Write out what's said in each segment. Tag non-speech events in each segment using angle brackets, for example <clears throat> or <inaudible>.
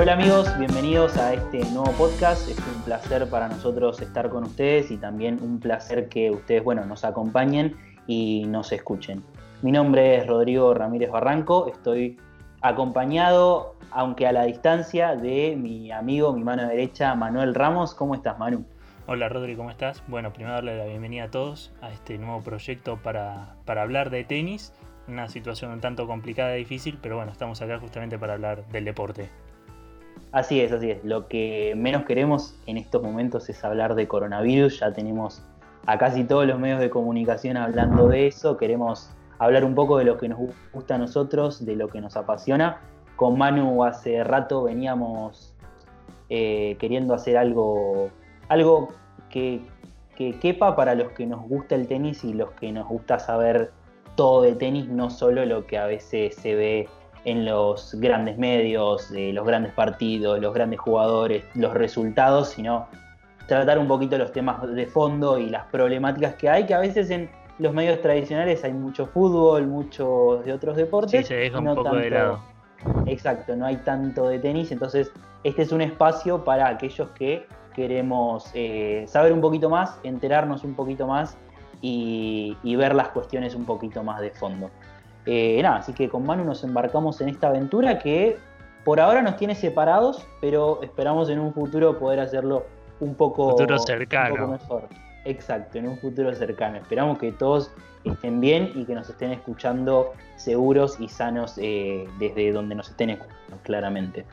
Hola amigos, bienvenidos a este nuevo podcast. Es un placer para nosotros estar con ustedes y también un placer que ustedes, bueno, nos acompañen y nos escuchen. Mi nombre es Rodrigo Ramírez Barranco, estoy acompañado, aunque a la distancia, de mi amigo, mi mano derecha, Manuel Ramos. ¿Cómo estás, Manu? Hola Rodri, ¿cómo estás? Bueno, primero darle la bienvenida a todos a este nuevo proyecto para, para hablar de tenis. Una situación un tanto complicada y difícil, pero bueno, estamos acá justamente para hablar del deporte. Así es, así es. Lo que menos queremos en estos momentos es hablar de coronavirus. Ya tenemos a casi todos los medios de comunicación hablando de eso. Queremos hablar un poco de lo que nos gusta a nosotros, de lo que nos apasiona. Con Manu hace rato veníamos eh, queriendo hacer algo algo que, quepa para los que nos gusta el tenis y los que nos gusta saber todo de tenis, no solo lo que a veces se ve en los grandes medios, los grandes partidos, los grandes jugadores, los resultados, sino tratar un poquito los temas de fondo y las problemáticas que hay, que a veces en los medios tradicionales hay mucho fútbol, muchos de otros deportes. Sí, se deja un poco de lado. Exacto, no hay tanto de tenis, entonces este es un espacio para aquellos que queremos eh, saber un poquito más, enterarnos un poquito más y, ver las cuestiones un poquito más de fondo. Eh, nada, así que con Manu nos embarcamos en esta aventura que por ahora nos tiene separados, pero esperamos en un futuro poder hacerlo un poco, futuro cercano. mejor. Exacto, en un futuro cercano. Esperamos que todos estén bien y que nos estén escuchando seguros y sanos eh, desde donde nos estén escuchando, claramente.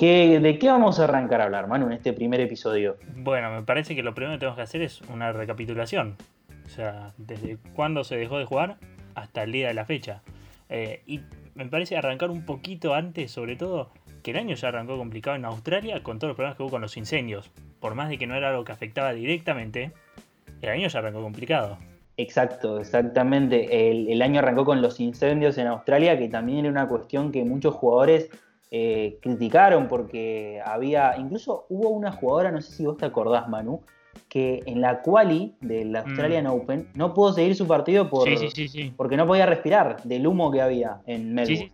¿De qué vamos a arrancar a hablar, Manu, en este primer episodio? Bueno, me parece que lo primero que tenemos que hacer es una recapitulación. O sea, desde cuándo se dejó de jugar hasta el día de la fecha. Eh, y me parece arrancar un poquito antes, sobre todo, que el año ya arrancó complicado en Australia con todos los problemas que hubo con los incendios. Por más de que no era algo que afectaba directamente, el año ya arrancó complicado. Exacto, exactamente. El, año arrancó con los incendios en Australia, que también era una cuestión que muchos jugadores eh, criticaron porque había, incluso hubo una jugadora, no sé si vos te acordás, Manu, que en la quali del Australian mm. Open no pudo seguir su partido por, porque no podía respirar del humo que había en Melbourne.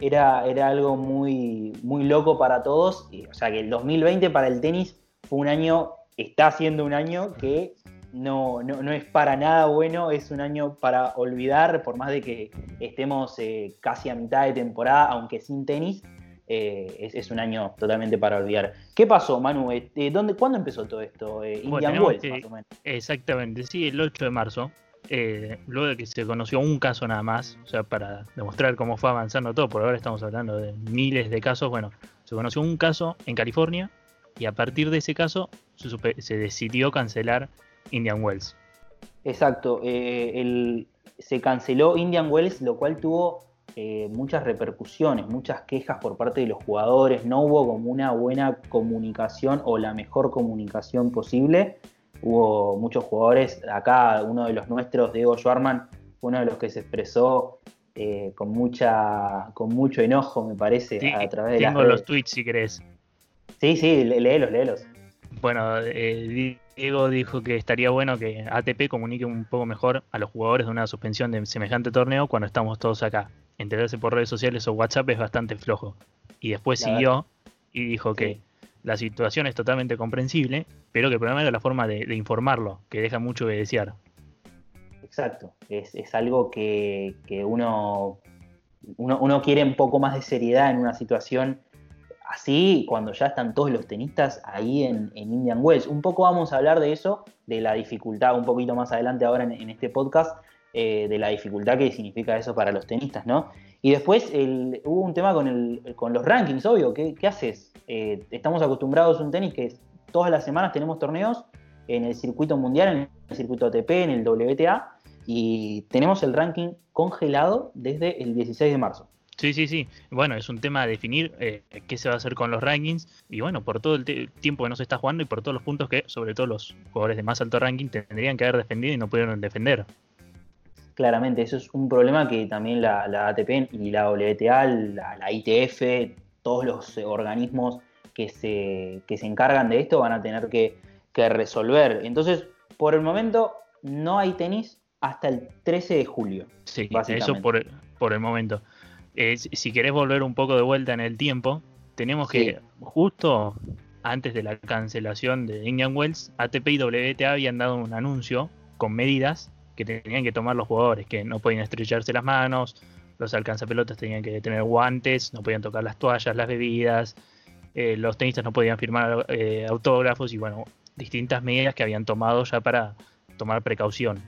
Era, era algo muy, muy loco para todos. o sea que el 2020 para el tenis fue un año, está siendo un año que no, no, es para nada bueno, es un año para olvidar, por más de que estemos eh, casi a mitad de temporada, aunque sin tenis, eh, es, un año totalmente para olvidar. ¿Qué pasó, Manu? Eh, ¿dónde, ¿Cuándo empezó todo esto? Indian Wells, más o menos. Exactamente, sí, el 8 de marzo. luego de que se conoció un caso nada más, o sea, para demostrar cómo fue avanzando todo, por ahora estamos hablando de miles de casos, bueno, se conoció un caso en California y a partir de ese caso se decidió cancelar Indian Wells. Exacto, eh, se canceló Indian Wells, lo cual tuvo eh, muchas repercusiones, muchas quejas por parte de los jugadores, no hubo como una buena comunicación o la mejor comunicación posible. Hubo muchos jugadores, acá uno de los nuestros, Diego Schwarman, uno de los que se expresó eh, con mucha con mucho enojo, me parece, a través de tengo los tweets si querés. Sí, sí, léelos, léelos. Bueno, eh, Diego dijo que estaría bueno que ATP comunique un poco mejor a los jugadores de una suspensión de semejante torneo cuando estamos todos acá. Enterarse por redes sociales o WhatsApp es bastante flojo. Y después siguió y dijo que la situación es totalmente comprensible, pero que el problema era la forma de, informarlo, que deja mucho que desear. Exacto, es, algo que, uno, uno, uno quiere un poco más de seriedad en una situación así cuando ya están todos los tenistas ahí en, Indian Wells. Un poco vamos a hablar de eso, de la dificultad, un poquito más adelante ahora en, este podcast, eh, de la dificultad que significa eso para los tenistas, ¿no? Y después hubo un tema con, con los rankings, obvio, ¿qué, haces? Eh, estamos acostumbrados a un tenis que todas las semanas tenemos torneos en el circuito mundial, en el circuito ATP, en el WTA, y tenemos el ranking congelado desde el 16 de marzo. Sí, sí, sí. Bueno, es un tema de definir eh, qué se va a hacer con los rankings y bueno, por todo el tiempo que no se está jugando y por todos los puntos que, sobre todo los jugadores de más alto ranking, tendrían que haber defendido y no pudieron defender. Claramente, eso es un problema que también la, ATP y la WTA, la, ITF, todos los organismos que se, se encargan de esto van a tener que, resolver. Entonces, por el momento, no hay tenis hasta el 13 de julio. Sí, eso por, por el momento. Eh, si querés volver un poco de vuelta en el tiempo, tenemos que justo antes de la cancelación de Indian Wells, ATP y WTA habían dado un anuncio con medidas que tenían que tomar los jugadores, que no podían estrecharse las manos, los alcanzapelotas tenían que tener guantes, no podían tocar las toallas, las bebidas, eh, los tenistas no podían firmar eh, autógrafos y bueno, distintas medidas que habían tomado ya para tomar precaución.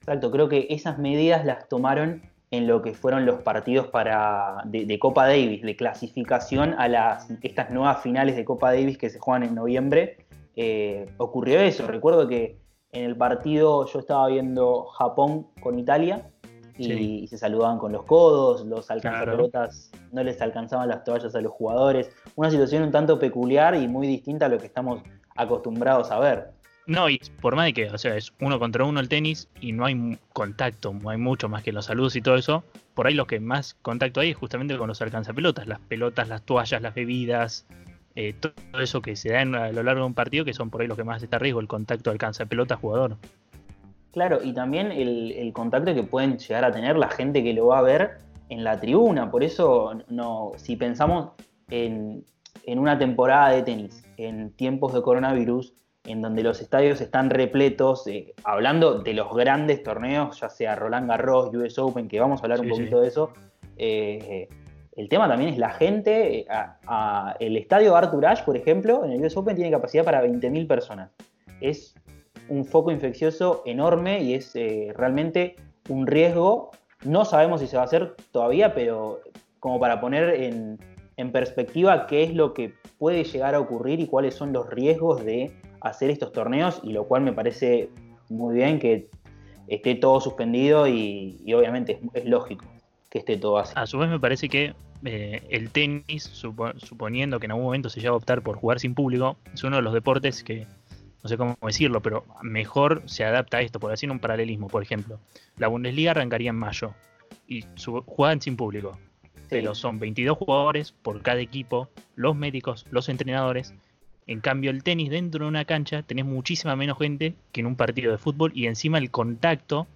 Exacto, creo que esas medidas las tomaron en lo que fueron los partidos para de, Copa Davis, de clasificación a las estas nuevas finales de Copa Davis que se juegan en noviembre. Eh, ocurrió eso. Recuerdo que en el partido yo estaba viendo Japón con Italia y, se saludaban con los codos, los alcanzapelotas no les alcanzaban las toallas a los jugadores. Una situación un tanto peculiar y muy distinta a lo que estamos acostumbrados a ver. No, y por más de que, o sea, es uno contra uno el tenis y no hay contacto, no hay mucho más que los saludos y todo eso, por ahí lo que más contacto hay es justamente con los alcanzapelotas, las pelotas, las toallas, las bebidas, eh, todo eso que se da a lo largo de un partido, que son por ahí los que más está a riesgo, el contacto alcanzapelota-jugador. Claro, y también el, contacto que pueden llegar a tener la gente que lo va a ver en la tribuna. Por eso, no, si pensamos en, en una temporada de tenis, en tiempos de coronavirus, en donde los estadios están repletos, eh, hablando de los grandes torneos, ya sea Roland Garros, US Open, que vamos a hablar un poquito de eso. Eh, el tema también es la gente. Eh, el estadio Arthur Ashe, por ejemplo, en el US Open tiene capacidad para 20.000 personas. Es un foco infeccioso enorme y es realmente un riesgo. No sabemos si se va a hacer todavía, pero como para poner en, en perspectiva qué es lo que puede llegar a ocurrir y cuáles son los riesgos de hacer estos torneos y lo cual me parece muy bien que esté todo suspendido y, obviamente es, lógico que esté todo así. A su vez me parece que eh, el tenis, suponiendo que en algún momento se lleva a optar por jugar sin público, es uno de los deportes que, no sé cómo decirlo, pero mejor se adapta a esto, por decir un paralelismo, por ejemplo. La Bundesliga arrancaría en mayo y juegan sin público. Pero son 22 jugadores por cada equipo, los médicos, los entrenadores, en cambio, el tenis dentro de una cancha tenés muchísima menos gente que en un partido de fútbol y encima el contacto,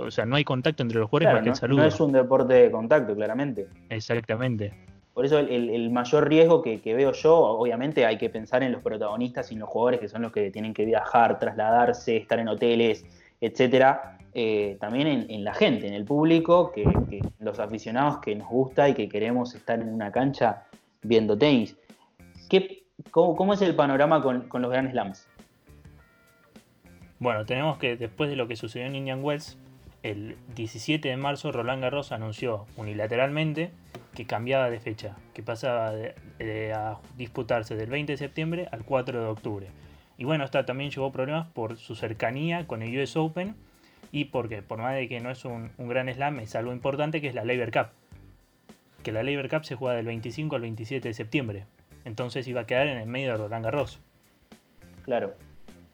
o sea, no hay contacto entre los jugadores más que el saludo. No es un deporte de contacto, claramente. Exactamente. Por eso el, mayor riesgo que, veo yo, obviamente hay que pensar en los protagonistas y en los jugadores que son los que tienen que viajar, trasladarse, estar en hoteles, etcétera. Eh, también en, la gente, en el público, que, los aficionados que nos gusta y que queremos estar en una cancha viendo tenis. ¿Qué ¿Cómo, es el panorama con, los Grand Slams? Bueno, tenemos que después de lo que sucedió en Indian Wells, el 17 de marzo Roland Garros anunció unilateralmente que cambiaba de fecha, que pasaba a disputarse del 20 de septiembre al 4 de octubre. Y bueno, esta también llevó problemas por su cercanía con el US Open y porque, por más de que no es un, gran slam, es algo importante que es la Labor Cup. Que la Labor Cup se juega del 25 al 27 de septiembre. Entonces iba a quedar en el medio de Roland Garros. Claro,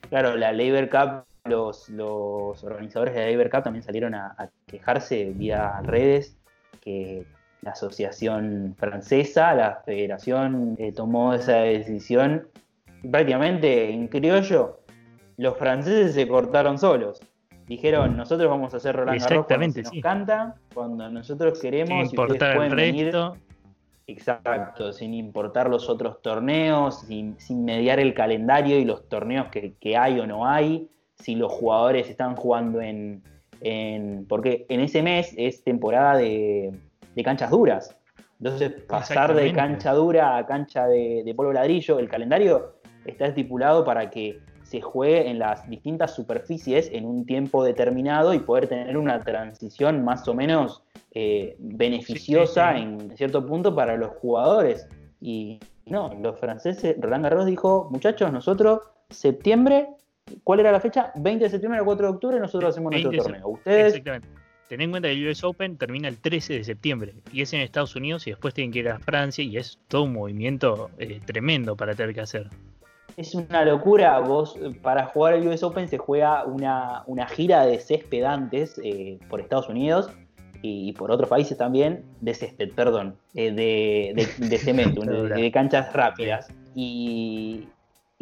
claro, la Labor Cup, los, organizadores de la Labor Cup también salieron a, quejarse vía redes que la asociación francesa, la federación, eh, tomó esa decisión prácticamente en criollo. Los franceses se cortaron solos. Dijeron, nosotros vamos a hacer Roland Garros cuando nos canta, cuando nosotros queremos, y ustedes pueden venir Exacto, sin importar los otros torneos, sin, mediar el calendario y los torneos que, hay o no hay, si los jugadores están jugando en, porque en ese mes es temporada de, canchas duras. Entonces, pasar de cancha dura a cancha de, de polvo ladrillo, el calendario está estipulado para que se juegue en las distintas superficies en un tiempo determinado y poder tener una transición más o menos eh, beneficiosa en cierto punto para los jugadores. Y no, los franceses, Roland Garros dijo, muchachos, nosotros, septiembre, ¿cuál era la fecha? 20 de septiembre al 4 de octubre, nosotros hacemos nuestro torneo. Ustedes... Exactamente. Ten en cuenta que el US Open termina el 13 de septiembre y es en Estados Unidos y después tienen que ir a Francia y es todo un movimiento eh, tremendo para tener que hacer. Es una locura, vos para jugar el US Open se juega una, gira de césped antes eh, por Estados Unidos y, por otros países también, de césped, perdón, eh, de, cemento, <laughs> de, canchas rápidas. Y,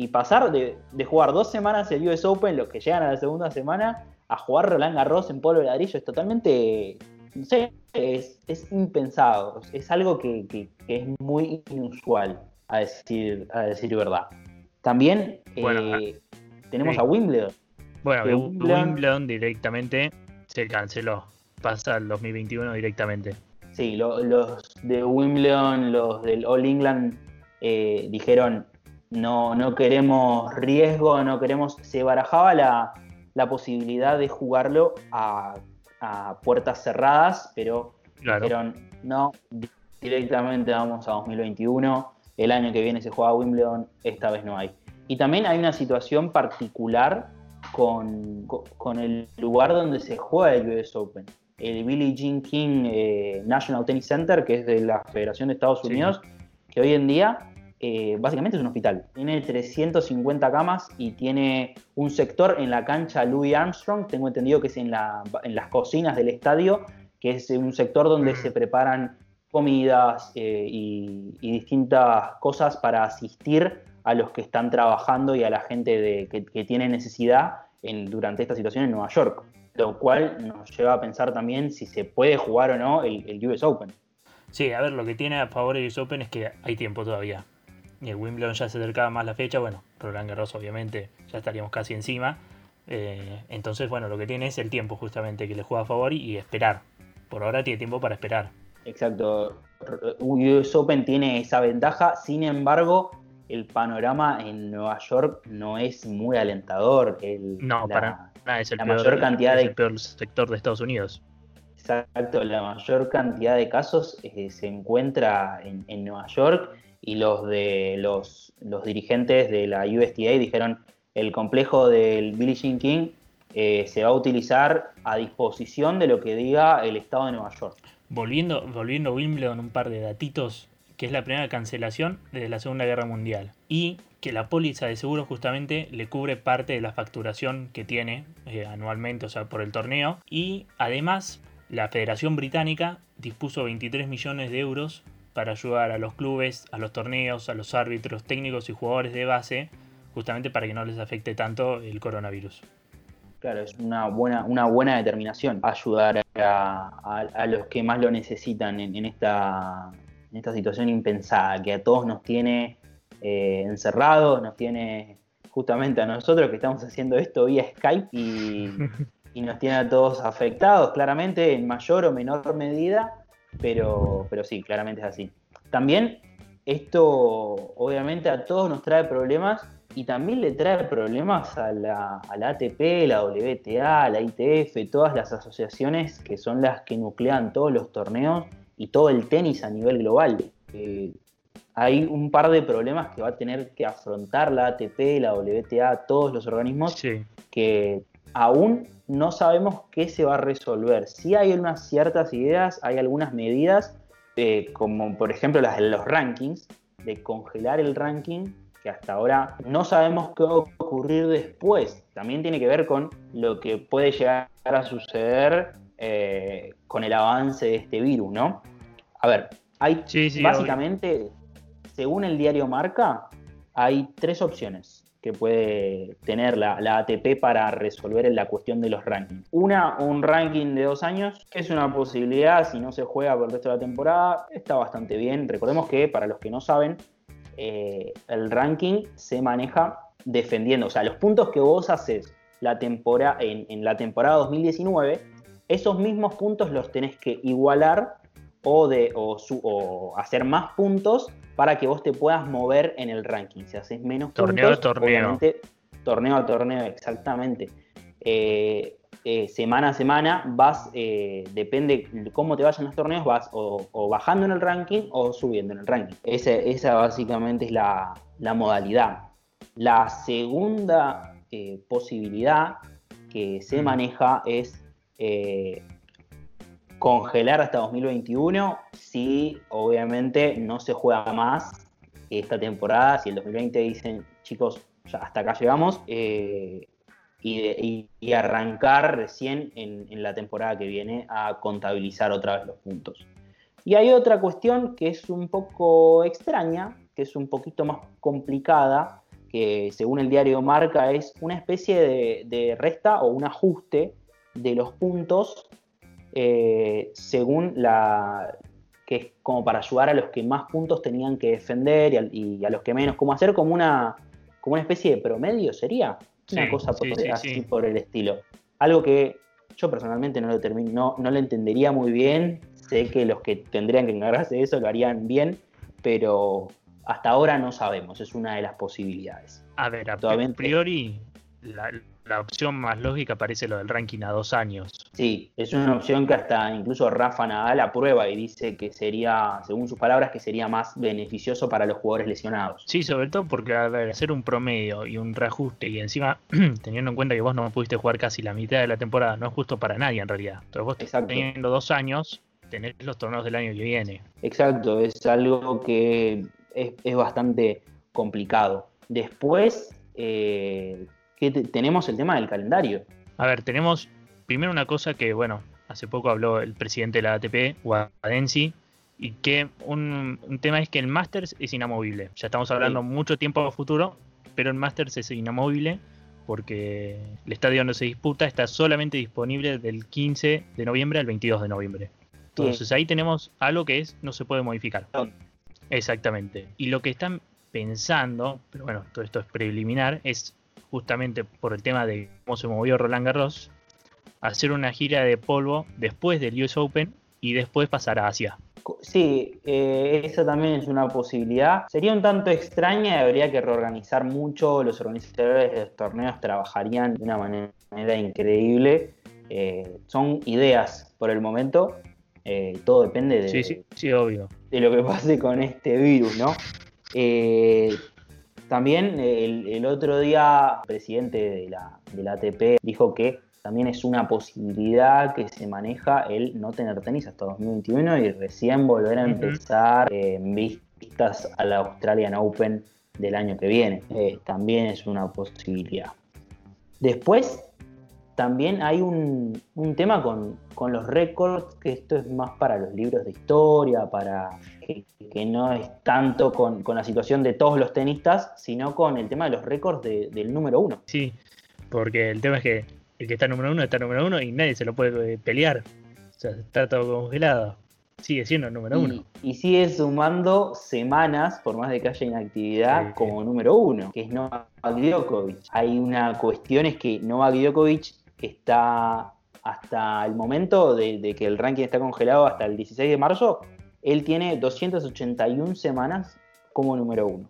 pasar de, jugar dos semanas el US Open, los que llegan a la segunda semana, a jugar Roland Garros en polvo de ladrillo es totalmente, no sé, es, impensado, es algo que, es muy inusual. a decir, a decir verdad. También eh, tenemos a Wimbledon. Bueno, Wimbledon, directamente se canceló. Pasa al 2021 directamente. Sí, los de Wimbledon, los del All England, eh, dijeron no, no queremos riesgo, no queremos. Se barajaba la, la posibilidad de jugarlo a, puertas cerradas, pero dijeron no, directamente vamos a 2021. El año que viene se juega Wimbledon, esta vez no hay. Y también hay una situación particular con, el lugar donde se juega el US Open. El Billie Jean King eh, National Tennis Center, que es de la Federación de Estados Unidos, que hoy en día eh, básicamente es un hospital. Tiene 350 camas y tiene un sector en la cancha Louis Armstrong, tengo entendido que es en, las cocinas del estadio, que es un sector donde mm. se preparan comidas eh, y, distintas cosas para asistir a los que están trabajando y a la gente que, tiene necesidad durante esta situación en Nueva York. Lo cual nos lleva a pensar también si se puede jugar o no el, el US Open. Sí, a ver, lo que tiene a favor el US Open es que hay tiempo todavía y el Wimbledon ya se acercaba más la fecha, bueno, Roland Garros obviamente ya estaríamos casi encima. Eh, entonces, bueno, lo que tiene es el tiempo justamente que le juega a favor y, esperar. Por ahora tiene tiempo para esperar. Exacto. US Open tiene esa ventaja, sin embargo, el panorama en Nueva York no es muy alentador. El, no, para nada, es el, peor, mayor cantidad de... peor sector de Estados Unidos. Exacto, la mayor cantidad de casos eh, se encuentra en, en Nueva York y los de los, dirigentes de la USTA dijeron el complejo del Billie Jean King eh, se va a utilizar a disposición de lo que diga el Estado de Nueva York. Volviendo, volviendo a Wimbledon, un par de datitos, que es la primera cancelación desde la Segunda Guerra Mundial. Y que la póliza de seguro justamente le cubre parte de la facturación que tiene eh, anualmente, o sea, por el torneo. Y además, la Federación Británica dispuso 23 millones de euros para ayudar a los clubes, a los torneos, a los árbitros, técnicos y jugadores de base, justamente para que no les afecte tanto el coronavirus. Claro, es una buena, una buena determinación ayudar a, los que más lo necesitan en, esta, en esta situación impensada, que a todos nos tiene eh, encerrados, nos tiene justamente a nosotros que estamos haciendo esto vía Skype y, <laughs> y nos tiene a todos afectados, claramente en mayor o menor medida, pero, pero sí, claramente es así. También esto obviamente a todos nos trae problemas y también le trae problemas a la, ATP, la WTA, la ITF, todas las asociaciones que son las que nuclean todos los torneos y todo el tenis a nivel global. Eh, hay un par de problemas que va a tener que afrontar la ATP, la WTA, todos los organismos que aún no sabemos qué se va a resolver. Sí hay unas ciertas ideas, hay algunas medidas, eh, como por ejemplo las de los rankings, de congelar el ranking, que hasta ahora no sabemos qué va a ocurrir después. También tiene que ver con lo que puede llegar a suceder eh, con el avance de este virus, ¿no? A ver, hay básicamente, según el diario Marca, hay tres opciones que puede tener la, ATP para resolver la cuestión de los rankings. Una, un ranking de dos años, que es una posibilidad si no se juega por el resto de la temporada, está bastante bien. Recordemos que, para los que no saben, eh, el ranking se maneja defendiendo, o sea, los puntos que vos haces la temporada, en, la temporada 2019, esos mismos puntos los tenés que igualar o, de, o, hacer más puntos para que vos te puedas mover en el ranking. Si haces menos torneo puntos, torneo. torneo a torneo, exactamente. Eh, eh, semana a semana vas, eh, depende de cómo te vayan los torneos, vas o, bajando en el ranking o subiendo en el ranking. Esa, básicamente es la, la, modalidad. La segunda posibilidad que se mm. maneja es congelar hasta 2021 si obviamente no se juega más esta temporada, si el 2020 dicen chicos, hasta acá llegamos, eh, y, arrancar recién en, la temporada que viene a contabilizar otra vez los puntos. Y hay otra cuestión que es un poco extraña, que es un poquito más complicada, que según el diario Marca es una especie de resta o un ajuste de los puntos eh, según la, que es como para ayudar a los que más puntos tenían que defender y a, los que menos, como hacer como una, como una especie de promedio, ¿sería? Una cosa así por el estilo. Algo que yo personalmente no lo termino, no, lo entendería muy bien. Sé que los que tendrían que encargarse de eso lo harían bien, pero hasta ahora no sabemos. Es una de las posibilidades. A ver, a priori, la, la opción más lógica parece lo del ranking a dos años. Sí, es una opción que hasta incluso Rafa Nadal aprueba y dice que sería, según sus palabras, que sería más beneficioso para los jugadores lesionados. Sí, sobre todo porque hacer un promedio y un reajuste y encima <clears throat> teniendo en cuenta que vos no pudiste jugar casi la mitad de la temporada, no es justo para nadie en realidad. Entonces vos Exacto. teniendo dos años, tenés los torneos del año que viene. Exacto, es algo que es, bastante complicado. Después, eh, tenemos el tema del calendario. A ver, tenemos primero una cosa que, bueno, hace poco habló el presidente de la ATP, Guadensi, y que un, tema es que el Masters es inamovible. Ya estamos hablando mucho tiempo a futuro, pero el Masters es inamovible porque el estadio donde se disputa está solamente disponible del 15 de noviembre al 22 de noviembre. Entonces ahí tenemos algo que es no se puede modificar. Exactamente. Y lo que están pensando, pero bueno, todo esto es preliminar, es justamente por el tema de cómo se movió Roland Garros, hacer una gira de polvo después del US Open y después pasar a Asia. Sí, eh, esa también es una posibilidad. Sería un tanto extraña y habría que reorganizar mucho. Los organizadores de los torneos trabajarían de una manera increíble. Eh, son ideas por el momento. Eh, todo depende de, sí, sí, sí, obvio. de lo que pase con este virus, ¿no? También el, otro día el presidente de la, de ATP dijo que también es una posibilidad que se maneja el no tener tenis hasta 2021 y recién volver a empezar en vistas a la Australian Open del año que viene. Eh, también es una posibilidad. Después, también hay un, tema con, los récords, que esto es más para los libros de historia, para que, no es tanto con, la situación de todos los tenistas, sino con el tema de los récords del número uno. Sí, porque el tema es que el que está número uno está número uno y nadie se lo puede pelear. O sea, está todo congelado. Sigue siendo el número uno. Y sigue sumando semanas, por más de que haya inactividad, como número uno, que es Novak Djokovic. Hay una cuestión es que Novak Djokovic está hasta el momento de, que el ranking está congelado hasta el 16 de marzo, él tiene 281 semanas como número uno.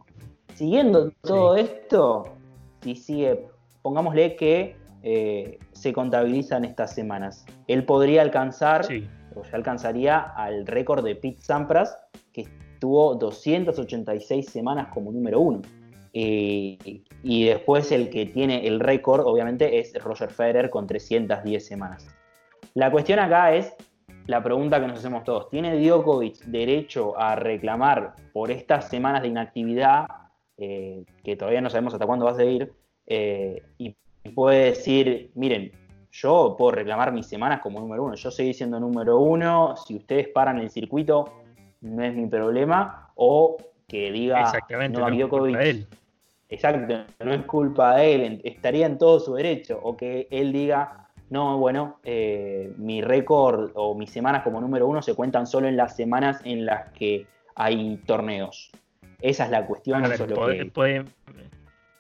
Siguiendo todo esto, si sigue, pongámosle que eh, se contabilizan estas semanas, él podría alcanzar, o ya alcanzaría al récord de Pete Sampras, que tuvo 286 semanas como número uno. Eh, y después el que tiene el récord, obviamente, es Roger Federer con 310 semanas. La cuestión acá es la pregunta que nos hacemos todos. ¿Tiene Djokovic derecho a reclamar por estas semanas de inactividad, eh, que todavía no sabemos hasta cuándo va a seguir, eh, y puede decir, miren, yo puedo reclamar mis semanas como número uno, yo seguí siendo número uno, si ustedes paran el circuito, no es mi problema, o que diga Exactamente, no, Djokovic, Exacto, no es culpa de él, estaría en todo su derecho. O que él diga, no, bueno, eh, mi récord o mis semanas como número uno se cuentan solo en las semanas en las que hay torneos. Esa es la cuestión. pueden,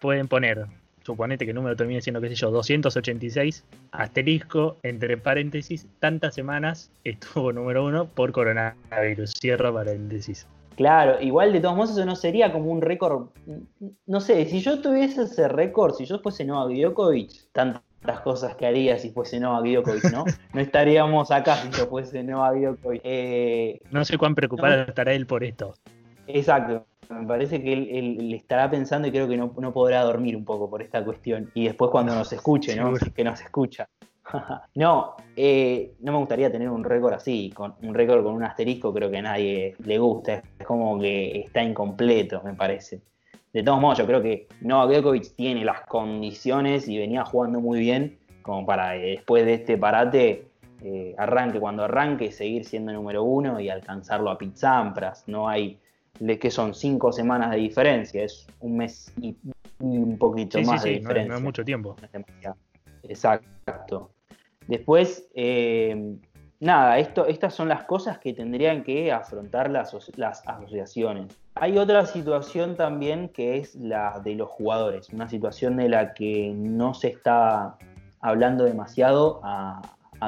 pueden poner, suponete que el número termine siendo, qué sé yo, 286, asterisco, entre paréntesis, tantas semanas estuvo número uno por coronavirus, cierra paréntesis. Claro, igual de todos modos eso no sería como un récord. No sé, si yo tuviese ese récord, si yo fuese Novak Djokovic, tantas cosas que haría si fuese Novak Djokovic, ¿no? No estaríamos acá si yo fuese Novak Djokovic. Eh, no sé cuán preocupado estará él por esto. Exacto. Me parece que él, estará pensando y creo que no, podrá dormir un poco por esta cuestión. Y después cuando nos escuche, ¿no? Que nos escucha. <laughs> no, eh, no me gustaría tener un récord así, con un récord con un asterisco, creo que a nadie le gusta, es como que está incompleto, me parece. De todos modos, yo creo que Novak Djokovic tiene las condiciones y venía jugando muy bien como para después de este parate eh, arranque, cuando arranque, seguir siendo número uno y alcanzarlo a Pete Sampras. No hay, que son cinco semanas de diferencia, es un mes y un poquito más de diferencia. No, es mucho tiempo. Exacto. Después, eh, nada, esto, estas son las cosas que tendrían que afrontar las, las asociaciones. Hay otra situación también que es la de los jugadores, una situación de la que no se está hablando demasiado a,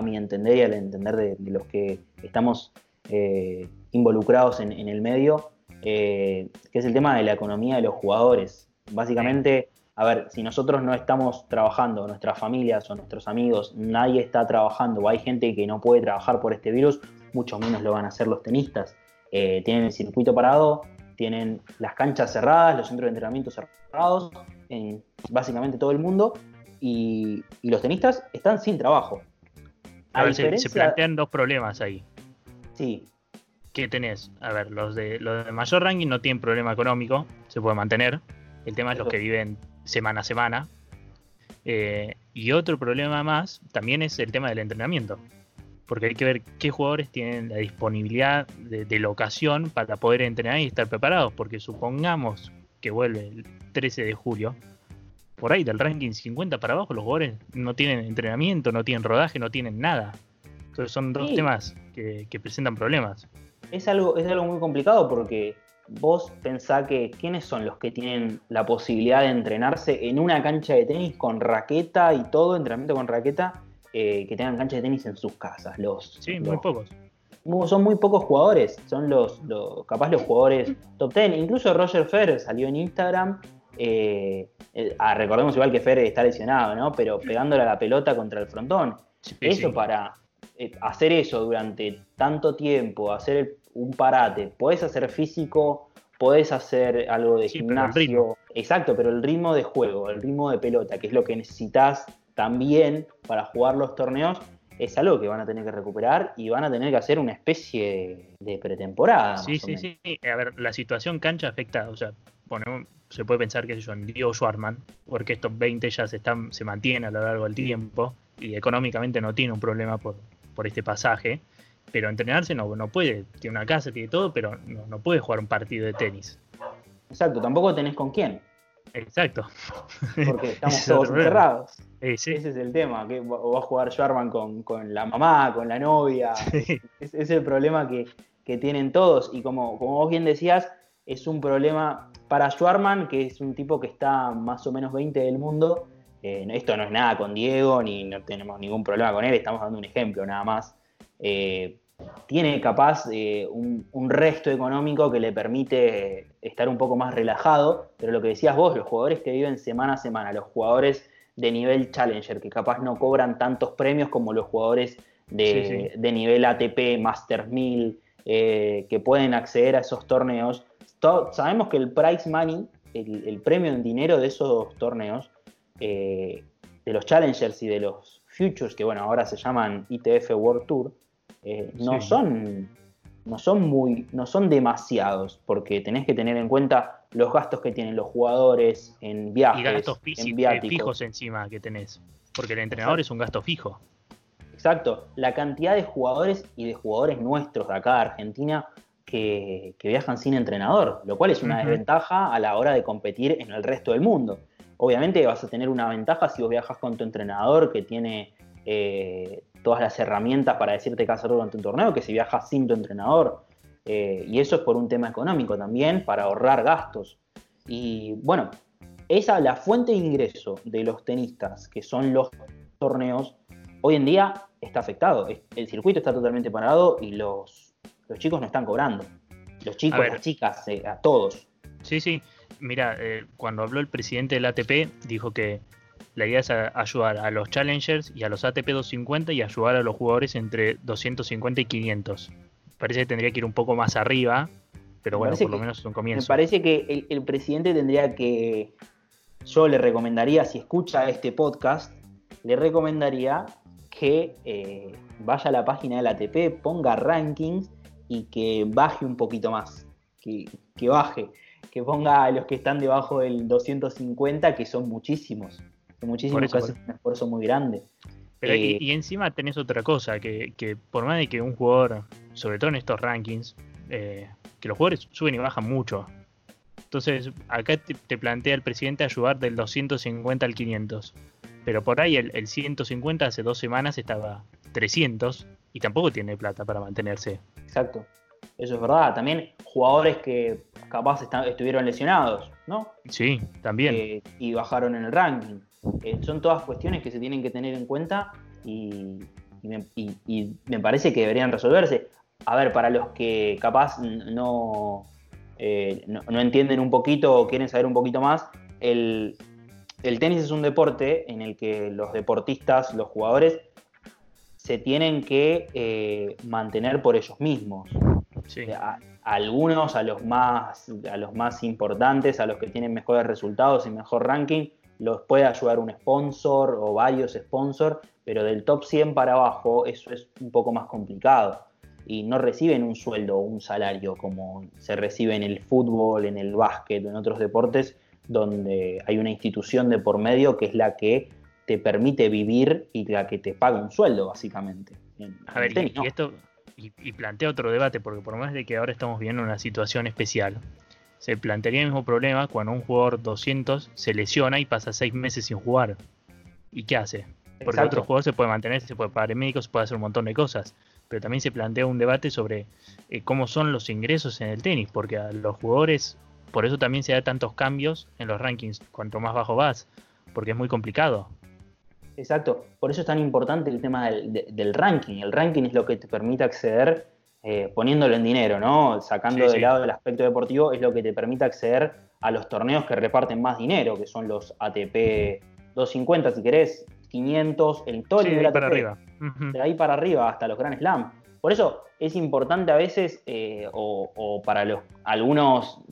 mi entender y al entender de, los que estamos eh, involucrados en, el medio, eh, que es el tema de la economía de los jugadores. Básicamente, a ver, si nosotros no estamos trabajando, nuestras familias o nuestros amigos, nadie está trabajando o hay gente que no puede trabajar por este virus, mucho menos lo van a hacer los tenistas. Eh, tienen el circuito parado, tienen las canchas cerradas, los centros de entrenamiento cerrados en básicamente todo el mundo y, los tenistas están sin trabajo. A, ver, se, plantean dos problemas ahí. Sí. ¿Qué tenés? A ver, los de, los de mayor ranking no tienen problema económico, se puede mantener. El tema es los que viven semana a semana. Eh, y otro problema más también es el tema del entrenamiento. Porque hay que ver qué jugadores tienen la disponibilidad de, locación para poder entrenar y estar preparados. Porque supongamos que vuelve el 13 de julio, por ahí del ranking 50 para abajo, los jugadores no tienen entrenamiento, no tienen rodaje, no tienen nada. Entonces son dos temas que, que, presentan problemas. Es algo, es algo muy complicado porque vos pensá que quiénes son los que tienen la posibilidad de entrenarse en una cancha de tenis con raqueta y todo, entrenamiento con raqueta, eh, que tengan cancha de tenis en sus casas. Los, sí, muy pocos. Son muy pocos jugadores, son los, capaz los jugadores top 10. Incluso Roger Federer salió en Instagram. Eh, eh, ah, recordemos igual que Federer está lesionado, ¿no? Pero pegándole a la pelota contra el frontón. eso para hacer eso durante tanto tiempo, hacer un parate. Podés hacer físico, podés hacer algo de gimnasio. Exacto, pero el ritmo de juego, el ritmo de pelota, que es lo que necesitas también para jugar los torneos, es algo que van a tener que recuperar y van a tener que hacer una especie de pretemporada. Sí, sí, sí. A ver, la situación cancha afecta, o sea, se puede pensar que es en Dio Schwarman, porque estos 20 ya se, están, se mantienen a lo largo del tiempo y económicamente no tiene un problema por, por este pasaje pero entrenarse no, no puede, tiene una casa, tiene todo, pero no, puede jugar un partido de tenis. Exacto, tampoco tenés con quién. Exacto. Porque <laughs> estamos todos encerrados. Ese es el tema, que va a jugar Schwarman con, con la mamá, con la novia. Es, es, el problema que, tienen todos. Y como, como vos bien decías, es un problema para Schwarman, que es un tipo que está más o menos 20 del mundo. Eh, esto no es nada con Diego, ni no tenemos ningún problema con él, estamos dando un ejemplo nada más. Eh, tiene capaz eh, un, resto económico que le permite estar un poco más relajado, pero lo que decías vos, los jugadores que viven semana a semana, los jugadores de nivel Challenger, que capaz no cobran tantos premios como los jugadores de, nivel ATP, Master 1000, eh, que pueden acceder a esos torneos. sabemos que el prize money, el, premio en dinero de esos torneos, de los Challengers y de los Futures, que bueno, ahora se llaman ITF World Tour, eh, no son no son muy, no son demasiados, porque tenés que tener en cuenta los gastos que tienen los jugadores en viajes, y gastos en eh, fijos encima que tenés, porque el entrenador es un gasto fijo. Exacto, la cantidad de jugadores y de jugadores nuestros de acá de Argentina que, viajan sin entrenador, lo cual es una desventaja a la hora de competir en el resto del mundo. Obviamente vas a tener una ventaja si vos viajas con tu entrenador que tiene eh, todas las herramientas para decirte qué hacer durante un torneo que si viajas sin tu entrenador. Eh, y eso es por un tema económico también, para ahorrar gastos. Y bueno, esa, la fuente de ingreso de los tenistas, que son los torneos, hoy en día está afectado. El circuito está totalmente parado y los, los chicos no están cobrando. Los chicos, las chicas, eh, a todos. Sí, sí. Mira, eh, cuando habló el presidente del ATP, dijo que la idea es ayudar a los challengers y a los ATP 250 y ayudar a los jugadores entre 250 y 500. Parece que tendría que ir un poco más arriba, pero bueno, por lo menos es un comienzo. Me parece que el, presidente tendría que, yo le recomendaría, si escucha este podcast, le recomendaría que eh, vaya a la página del ATP, ponga rankings y que baje un poquito más, que, que baje, que ponga a los que están debajo del 250, que son muchísimos muchísimos que hacen un esfuerzo muy grande. Eh, y, encima tenés otra cosa, que, por más de que un jugador, sobre todo en estos rankings, eh, que los jugadores suben y bajan mucho. Entonces, acá te, plantea el presidente ayudar del 250 al 500. Pero por ahí el, 150 hace dos semanas estaba 300 y tampoco tiene plata para mantenerse. Exacto. Eso es verdad. También jugadores que capaz estuvieron lesionados, ¿no? Sí, también. Eh, y bajaron en el ranking. Eh, son todas cuestiones que se tienen que tener en cuenta y, me, parece que deberían resolverse. A ver, para los que capaz no, eh, no, entienden un poquito o quieren saber un poquito más, el, tenis es un deporte en el que los deportistas, los jugadores, se tienen que mantener por ellos mismos. A, algunos, a los, más, a los más importantes, a los que tienen mejores resultados y mejor ranking, los puede ayudar un sponsor o varios sponsors, pero del top 100 para abajo eso es un poco más complicado. Y no reciben un sueldo o un salario como se recibe en el fútbol, en el básquet o en otros deportes, donde hay una institución de por medio que es la que te permite vivir y la que te paga un sueldo, básicamente. a ver, y, esto, y, plantea otro debate, porque por más de que ahora estamos viendo una situación especial, se plantearía el mismo problema cuando un jugador 200 se lesiona y pasa seis meses sin jugar. ¿Y qué hace? Porque otro jugador se puede mantener, se puede pagar en médicos, se puede hacer un montón de cosas. Pero también se plantea un debate sobre eh, cómo son los ingresos en el tenis, porque a los jugadores, por eso también se da tantos cambios en los rankings, cuanto más bajo vas, porque es muy complicado. Exacto, por eso es tan importante el tema del, ranking. El ranking es lo que te permite acceder, eh, poniéndolo en dinero, ¿no? Sacando de lado el aspecto deportivo, es lo que te permite acceder a los torneos que reparten más dinero, que son los ATP 250, si querés, 500, el todo sí, de ahí para arriba. De ahí para arriba, hasta los Grand Slam. Por eso es importante a veces, eh, o, para los algunos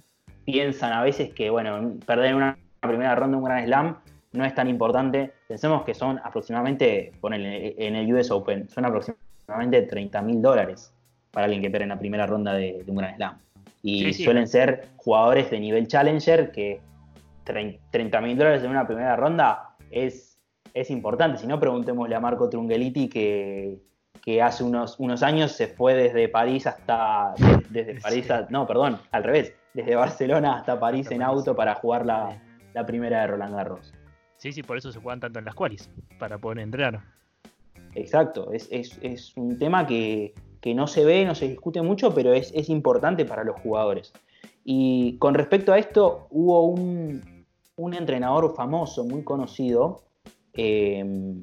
piensan a veces que, bueno, perder una primera ronda de un Grand Slam no es tan importante. Pensemos que son aproximadamente, en el US Open, son aproximadamente 30 mil dólares para alguien que pierde en la primera ronda de, un Grand Slam. Y suelen ser jugadores de nivel Challenger que 30 mil dólares en una primera ronda es, es importante. Si no, preguntémosle a Marco Trungeliti que, que hace unos, unos años se fue desde París hasta. Desde <laughs> París no, perdón, al revés. Desde Barcelona hasta París en auto para jugar la, la primera de Roland Garros. Sí, sí, por eso se juegan tanto en las qualis, para poder entrar. Exacto, es, un tema que, no se ve, no se discute mucho, pero es, importante para los jugadores. Y con respecto a esto, hubo un, entrenador famoso, muy conocido, em,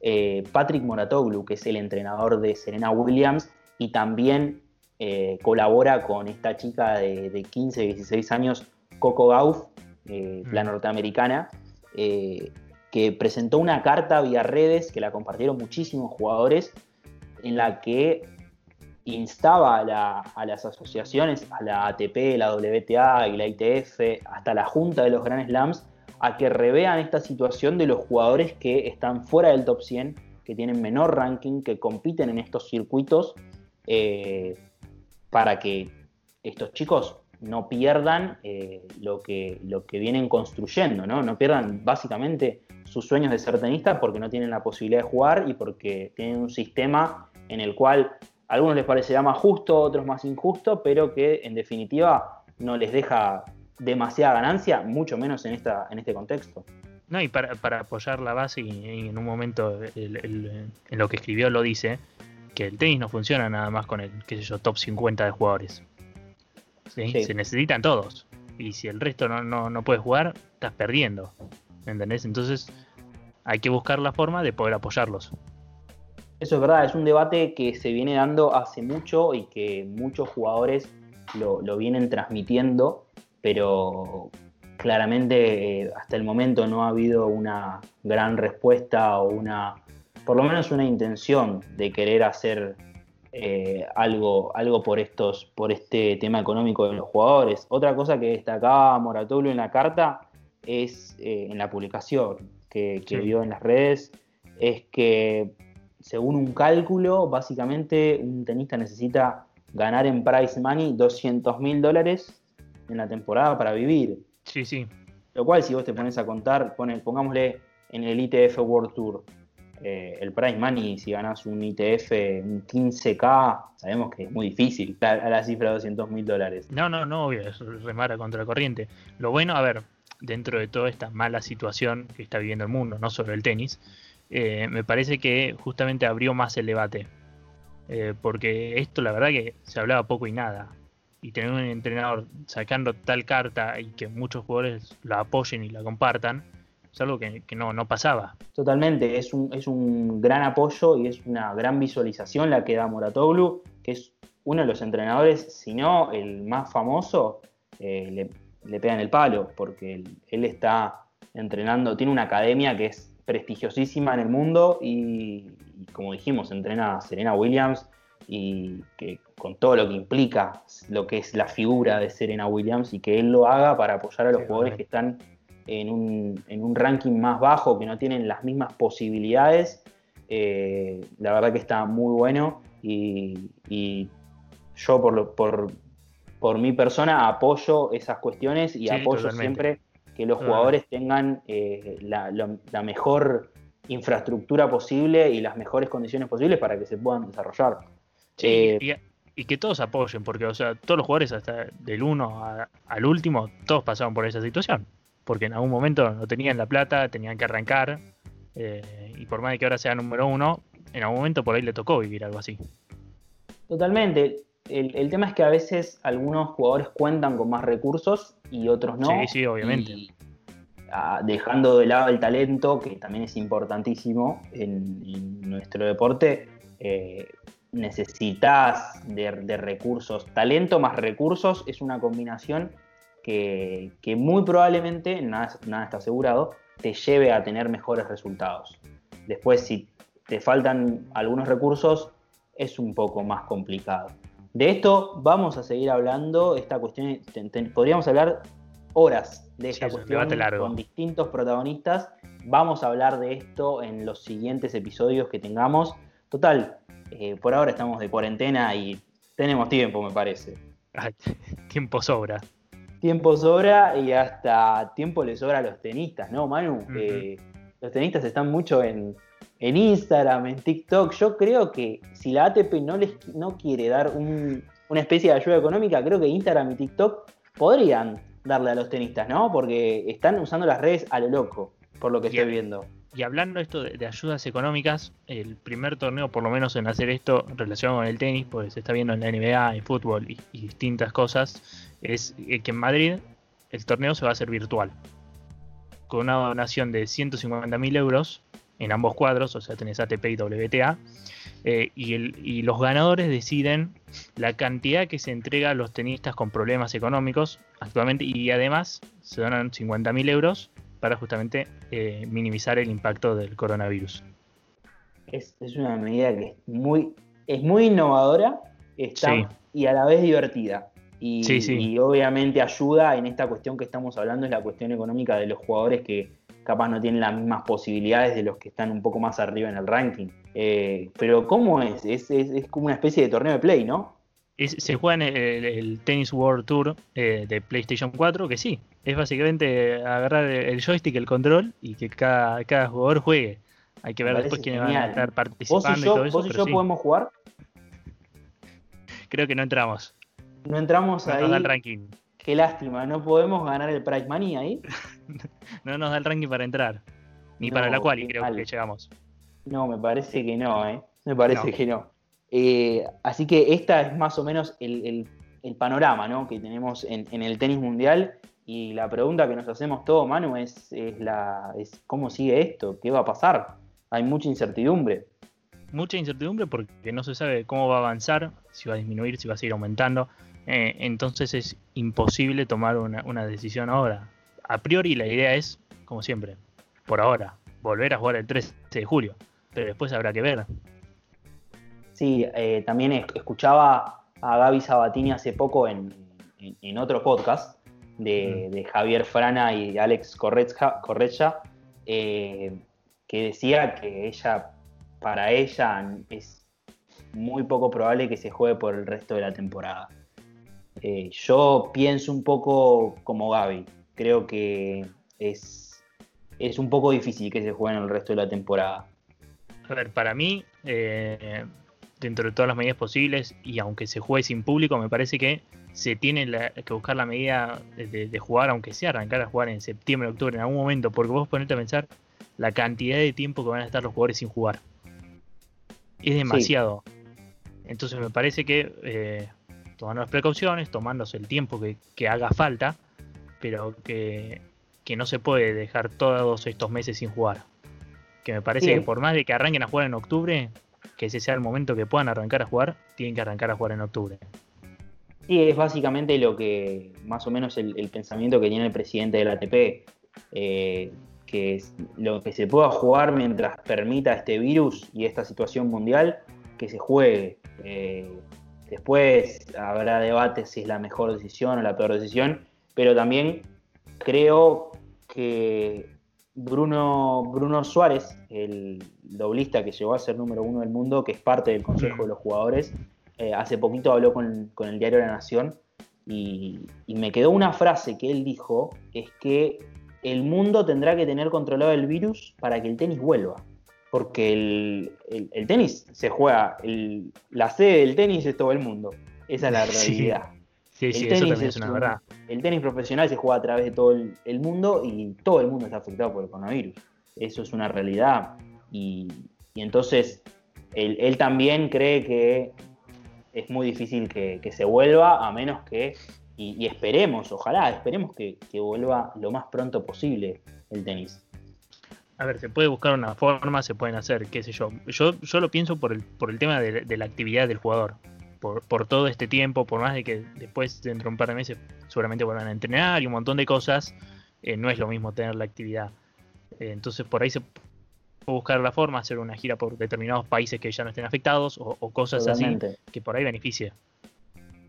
eh, Patrick Moratoglu, que es el entrenador de Serena Williams y también eh, colabora con esta chica de, 15, 16 años, Coco Gauff, eh, la mm. norteamericana, eh, que presentó una carta vía redes que la compartieron muchísimos jugadores, en la que instaba a, las asociaciones, a la ATP, la WTA y la ITF, hasta la Junta de los Grand Slams, a que revean esta situación de los jugadores que están fuera del top 100, que tienen menor ranking, que compiten en estos circuitos, eh, para que estos chicos no pierdan eh, lo, que, vienen construyendo, ¿no? No pierdan básicamente sus sueños de ser tenistas porque no tienen la posibilidad de jugar y porque tienen un sistema en el cual a algunos les parecerá más justo, a otros más injusto, pero que en definitiva no les deja demasiada ganancia, mucho menos en, esta, en este contexto. No, y para, apoyar la base, y, en un momento en lo que escribió lo dice, que el tenis no funciona nada más con el, qué sé yo, top 50 de jugadores. Se necesitan todos. Y si el resto no, no, no puede jugar, estás perdiendo. ¿Entendés? Entonces hay que buscar la forma de poder apoyarlos. Eso es verdad, es un debate que se viene dando hace mucho y que muchos jugadores lo, vienen transmitiendo, pero claramente eh, hasta el momento no ha habido una gran respuesta o una, por lo menos una intención de querer hacer eh, algo, algo por estos, por este tema económico de los jugadores. Otra cosa que destacaba Moratoglu en la carta es eh, en la publicación que, vio en las redes, es que según un cálculo, básicamente un tenista necesita ganar en price money 200 mil dólares en la temporada para vivir. Sí, sí. Lo cual, si vos te pones a contar, pongámosle en el ITF World Tour, eh, el price money, si ganas un ITF, un 15K, sabemos que es muy difícil a la cifra de 200 mil dólares. No, no, no, obvio, es remara contra la corriente. Lo bueno, a ver, dentro de toda esta mala situación que está viviendo el mundo, no solo el tenis, eh, me parece que justamente abrió más el debate. Eh, porque esto la verdad que se hablaba poco y nada. Y tener un entrenador sacando tal carta y que muchos jugadores la apoyen y la compartan, es algo que, no, no, pasaba. Totalmente, es un, es un gran apoyo y es una gran visualización la que da Moratoglu, que es uno de los entrenadores, si no el más famoso, eh, le, le pegan el palo, porque él, está entrenando, tiene una academia que es prestigiosísima en el mundo y, como dijimos, entrena a Serena Williams y que con todo lo que implica lo que es la figura de Serena Williams y que él lo haga para apoyar a los jugadores que están en un, ranking más bajo, que no tienen las mismas posibilidades, eh, la verdad que está muy bueno y, yo por, lo, por, por mi persona apoyo esas cuestiones y apoyo siempre que los jugadores tengan eh, la, mejor infraestructura posible y las mejores condiciones posibles para que se puedan desarrollar. Eh, y, que todos apoyen, porque o sea, todos los jugadores, hasta del uno al último, todos pasaron por esa situación. Porque en algún momento no tenían la plata, tenían que arrancar, eh, y por más de que ahora sea número uno, en algún momento por ahí le tocó vivir algo así. Totalmente el, tema es que a veces algunos jugadores cuentan con más recursos y otros no. Sí, sí, obviamente. Ah, dejando de lado el talento, que también es importantísimo en, nuestro deporte, eh, necesitas de, recursos. Talento más recursos es una combinación que, muy probablemente, nada, nada está asegurado, te lleve a tener mejores resultados. Después, si te faltan algunos recursos, es un poco más complicado. De esto vamos a seguir hablando, esta cuestión, podríamos hablar horas de esta cuestión con distintos protagonistas. Vamos a hablar de esto en los siguientes episodios que tengamos. Total, eh, por ahora estamos de cuarentena y tenemos tiempo, me parece. <laughs> tiempo sobra. Tiempo sobra y hasta tiempo le sobra a los tenistas, ¿no, Manu? Eh, los tenistas están mucho en, en Instagram, en TikTok. Yo creo que si la ATP no les no quiere dar una especie de ayuda económica, creo que Instagram y TikTok podrían darle a los tenistas, ¿no? Porque están usando las redes a lo loco, por lo que estoy viendo. Y hablando esto de, ayudas económicas, el primer torneo, por lo menos en hacer esto relacionado con el tenis, pues se está viendo en la NBA, en fútbol y, y distintas cosas, es que en Madrid el torneo se va a hacer virtual. Con una donación de 150.000 euros en ambos cuadros, o sea, tenés ATP y WTA, eh, y, los ganadores deciden la cantidad que se entrega a los tenistas con problemas económicos actualmente y además se donan 50.000 euros para justamente eh, minimizar el impacto del coronavirus. Es, una medida que es muy, es muy innovadora y a la vez divertida. Y, y obviamente ayuda en esta cuestión que estamos hablando, es la cuestión económica de los jugadores que, capaz no tienen las mismas posibilidades de los que están un poco más arriba en el ranking. Eh, pero ¿cómo es? Es, como una especie de torneo de play, ¿no? se juega en el, Tennis World Tour eh, de PlayStation 4, que sí, es básicamente agarrar el joystick, el control y que cada, cada jugador juegue. Hay que ver después quiénes van a estar participando y, todo eso. ¿Vos y yo podemos jugar? Creo que no entramos. No entramos no ahí. El ranking. Qué lástima, no podemos ganar el Prize Money ahí. <laughs> no nos da el ranking para entrar. Ni para la cual, creo que llegamos. No, me parece que no, ¿eh? Me parece que no. Eh, así que esta es más o menos el, panorama ¿no? que tenemos en, el tenis mundial. Y la pregunta que nos hacemos todos, Manu, es, la, es cómo sigue esto, qué va a pasar. Hay mucha incertidumbre. Mucha incertidumbre porque no se sabe cómo va a avanzar, si va a disminuir, si va a seguir aumentando. Eh, entonces es imposible tomar una, una decisión ahora a priori la idea es, como siempre, por ahora, volver a jugar el 13 de julio, pero después habrá que ver. Sí, eh, también escuchaba a Gaby Sabatini hace poco en, otro podcast de, Javier Frana y Alex Correcha, eh, que decía que ella, para ella, es muy poco probable que se juegue por el resto de la temporada. Eh, yo pienso un poco como Gaby creo que es, es un poco difícil que se juegue en el resto de la temporada. A ver, para mí, eh, dentro de todas las medidas posibles, y aunque se juegue sin público, me parece que se tiene que buscar la medida de, jugar, aunque sea arrancar a jugar en septiembre, octubre, en algún momento, porque vos ponete a pensar la cantidad de tiempo que van a estar los jugadores sin jugar. Es demasiado. Entonces me parece que eh, tomando las precauciones, tomándose el tiempo que, haga falta, pero que, no se puede dejar todos estos meses sin jugar. Que me parece que por más de que arranquen a jugar en octubre, que ese sea el momento que puedan arrancar a jugar, tienen que arrancar a jugar en octubre. Sí, es básicamente lo que, más o menos el, pensamiento que tiene el presidente del ATP, eh, que lo que se pueda jugar mientras permita este virus y esta situación mundial, que se juegue. Eh, después habrá debate si es la mejor decisión o la peor decisión, pero también creo que Bruno, Bruno Suárez, el doblista que llegó a ser número uno del mundo, que es parte del Consejo de los Jugadores, eh, hace poquito habló con, el diario La Nación y, me quedó una frase que él dijo, es que el mundo tendrá que tener controlado el virus para que el tenis vuelva. Porque el, tenis se juega, la sede del tenis es todo el mundo. Esa es la <laughs> realidad. Sí, sí, eso también es una verdad. El tenis profesional se juega a través de todo el, mundo y todo el mundo está afectado por el coronavirus. Eso es una realidad. Y, entonces él, también cree que es muy difícil que, se vuelva, a menos que, y, esperemos, ojalá, esperemos que, vuelva lo más pronto posible el tenis. A ver, se puede buscar una forma, se pueden hacer, qué sé yo. Yo, yo lo pienso por el, por el tema de, la actividad del jugador. Por, por, todo este tiempo, por más de que después, dentro de un par de meses, seguramente vuelvan a entrenar y un montón de cosas, eh, no es lo mismo tener la actividad. Eh, entonces, por ahí se buscar la forma, hacer una gira por determinados países que ya no estén afectados o, cosas así que por ahí beneficie.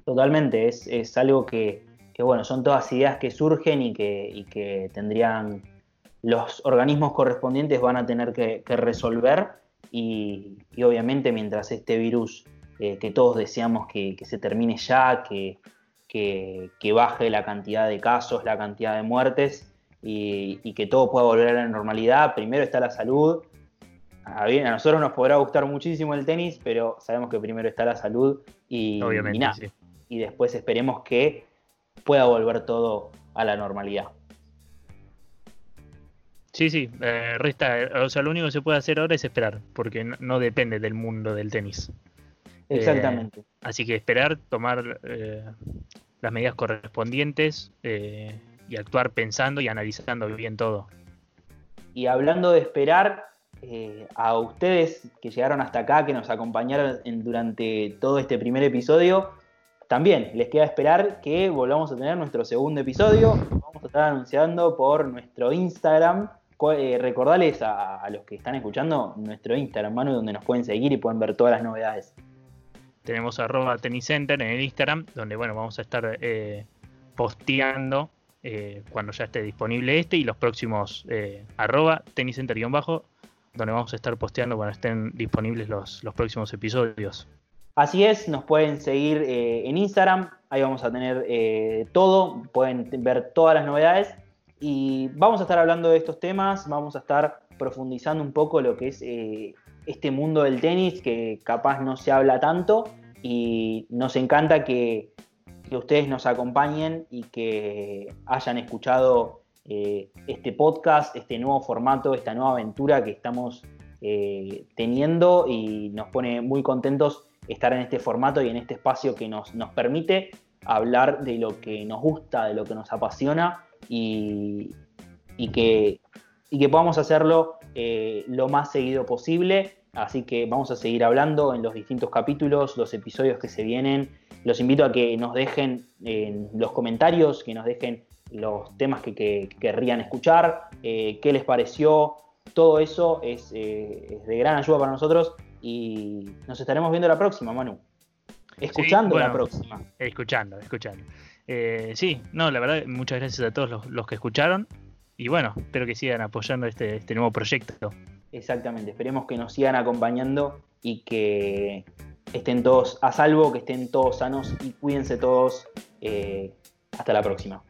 Totalmente, es, algo que, bueno, son todas ideas que surgen y que, que tendrían los organismos correspondientes van a tener que, resolver y, obviamente mientras este virus eh, que todos deseamos que, se termine ya, que, que, baje la cantidad de casos, la cantidad de muertes y, que todo pueda volver a la normalidad, primero está la salud. A, nosotros nos podrá gustar muchísimo el tenis, pero sabemos que primero está la salud y, Obviamente, y, después esperemos que pueda volver todo a la normalidad. Sí, sí, eh, resta, o sea, lo único que se puede hacer ahora es esperar, porque no, depende del mundo del tenis. Exactamente. Eh, así que esperar, tomar eh, las medidas correspondientes y actuar pensando y analizando bien todo. Y hablando de esperar, eh, a ustedes que llegaron hasta acá, que nos acompañaron durante todo este primer episodio. También les queda esperar que volvamos a tener nuestro segundo episodio. Vamos a estar anunciando por nuestro Instagram. Eh, recordarles a, los que están escuchando nuestro Instagram, Manu, donde nos pueden seguir y pueden ver todas las novedades. Tenemos arroba teniscenter en el Instagram, donde bueno, vamos a estar eh, posteando cuando ya esté disponible este y los próximos arroba teniscenter-bajo donde vamos a estar posteando cuando estén disponibles los, próximos episodios. Así es, nos pueden seguir eh, en Instagram, ahí vamos a tener eh, todo, pueden ver todas las novedades y vamos a estar hablando de estos temas, vamos a estar profundizando un poco lo que es eh, este mundo del tenis que capaz no se habla tanto y nos encanta que, que ustedes nos acompañen y que hayan escuchado eh, este podcast, este nuevo formato, esta nueva aventura que estamos eh, teniendo y nos pone muy contentos estar en este formato y en este espacio que nos, nos permite hablar de lo que nos gusta, de lo que nos apasiona y, que, y que podamos hacerlo eh, lo más seguido posible. Así que vamos a seguir hablando en los distintos capítulos, los episodios que se vienen. Los invito a que nos dejen en los comentarios, que nos dejen los temas que, querrían escuchar, eh, qué les pareció, todo eso eh, es, de gran ayuda para nosotros y nos estaremos viendo la próxima, Manu. Escuchando la próxima. Escuchando, escuchando. Eh, sí, no, la verdad, muchas gracias a todos los, que escucharon y bueno, espero que sigan apoyando este, este, nuevo proyecto. Exactamente, esperemos que nos sigan acompañando y que estén todos a salvo, que estén todos sanos y cuídense todos. hasta la próxima.